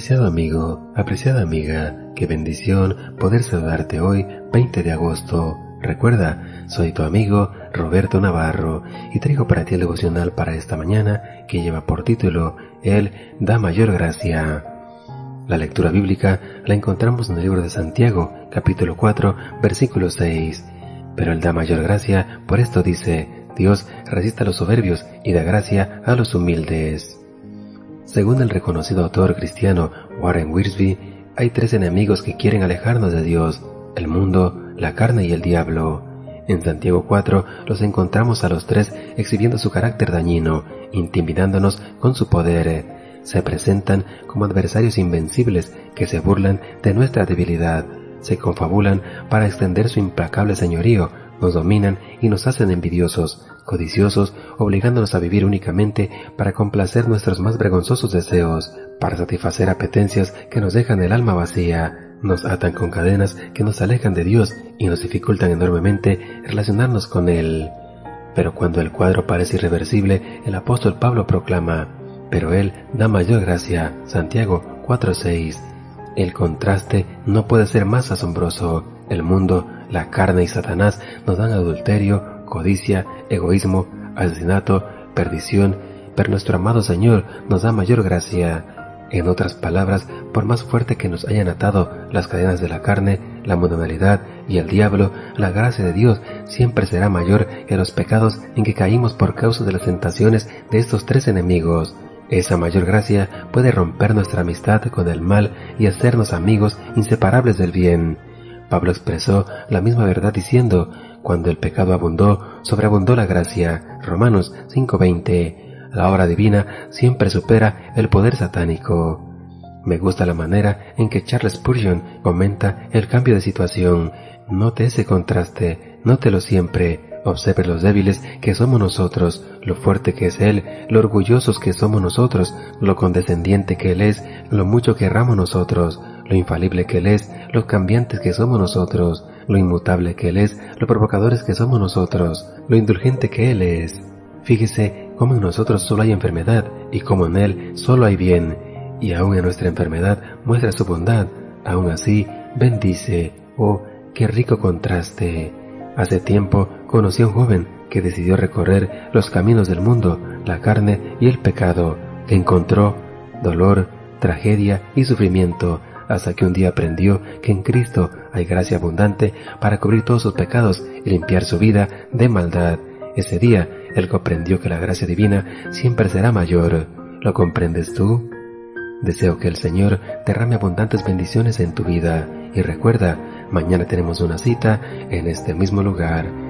Apreciado amigo, apreciada amiga, qué bendición poder saludarte hoy, 20 de agosto. Recuerda, soy tu amigo Roberto Navarro y traigo para ti el devocional para esta mañana que lleva por título Él da mayor gracia. La lectura bíblica la encontramos en el libro de Santiago, capítulo 4, versículo 6. Pero Él da mayor gracia, por esto dice, Dios resiste a los soberbios y da gracia a los humildes. Según el reconocido autor cristiano Warren Wiersbe, hay tres enemigos que quieren alejarnos de Dios, el mundo, la carne y el diablo. En Santiago 4 los encontramos a los tres exhibiendo su carácter dañino, intimidándonos con su poder. Se presentan como adversarios invencibles que se burlan de nuestra debilidad, se confabulan para extender su implacable señorío, nos dominan y nos hacen envidiosos, codiciosos, obligándonos a vivir únicamente para complacer nuestros más vergonzosos deseos, para satisfacer apetencias que nos dejan el alma vacía, nos atan con cadenas que nos alejan de Dios y nos dificultan enormemente relacionarnos con Él. Pero cuando el cuadro parece irreversible, el apóstol Pablo proclama, pero Él da mayor gracia, Santiago 4.6. El contraste no puede ser más asombroso. El mundo, la carne y Satanás nos dan adulterio, codicia, egoísmo, asesinato, perdición, pero nuestro amado Señor nos da mayor gracia. En otras palabras, por más fuerte que nos hayan atado las cadenas de la carne, la mundanalidad y el diablo, la gracia de Dios siempre será mayor que los pecados en que caímos por causa de las tentaciones de estos tres enemigos. Esa mayor gracia puede romper nuestra amistad con el mal y hacernos amigos inseparables del bien. Pablo expresó la misma verdad diciendo, cuando el pecado abundó, sobreabundó la gracia. Romanos 5:20. La obra divina siempre supera el poder satánico. Me gusta la manera en que Charles Spurgeon comenta el cambio de situación. Note ese contraste, nótelo siempre. Observe los débiles que somos nosotros, lo fuerte que es Él, lo orgullosos que somos nosotros, lo condescendiente que Él es, lo mucho que erramos nosotros, lo infalible que Él es, lo cambiantes que somos nosotros, lo inmutable que Él es, lo provocadores que somos nosotros, lo indulgente que Él es. Fíjese cómo en nosotros solo hay enfermedad y cómo en Él solo hay bien, y aún en nuestra enfermedad muestra su bondad, aún así bendice. Oh, qué rico contraste. Hace tiempo conocí a un joven que decidió recorrer los caminos del mundo, la carne y el pecado, encontró dolor, tragedia y sufrimiento, hasta que un día aprendió que en Cristo hay gracia abundante para cubrir todos sus pecados y limpiar su vida de maldad. Ese día él comprendió que la gracia divina siempre será mayor. ¿Lo comprendes tú? Deseo que el Señor derrame abundantes bendiciones en tu vida y recuerda, mañana tenemos una cita en este mismo lugar,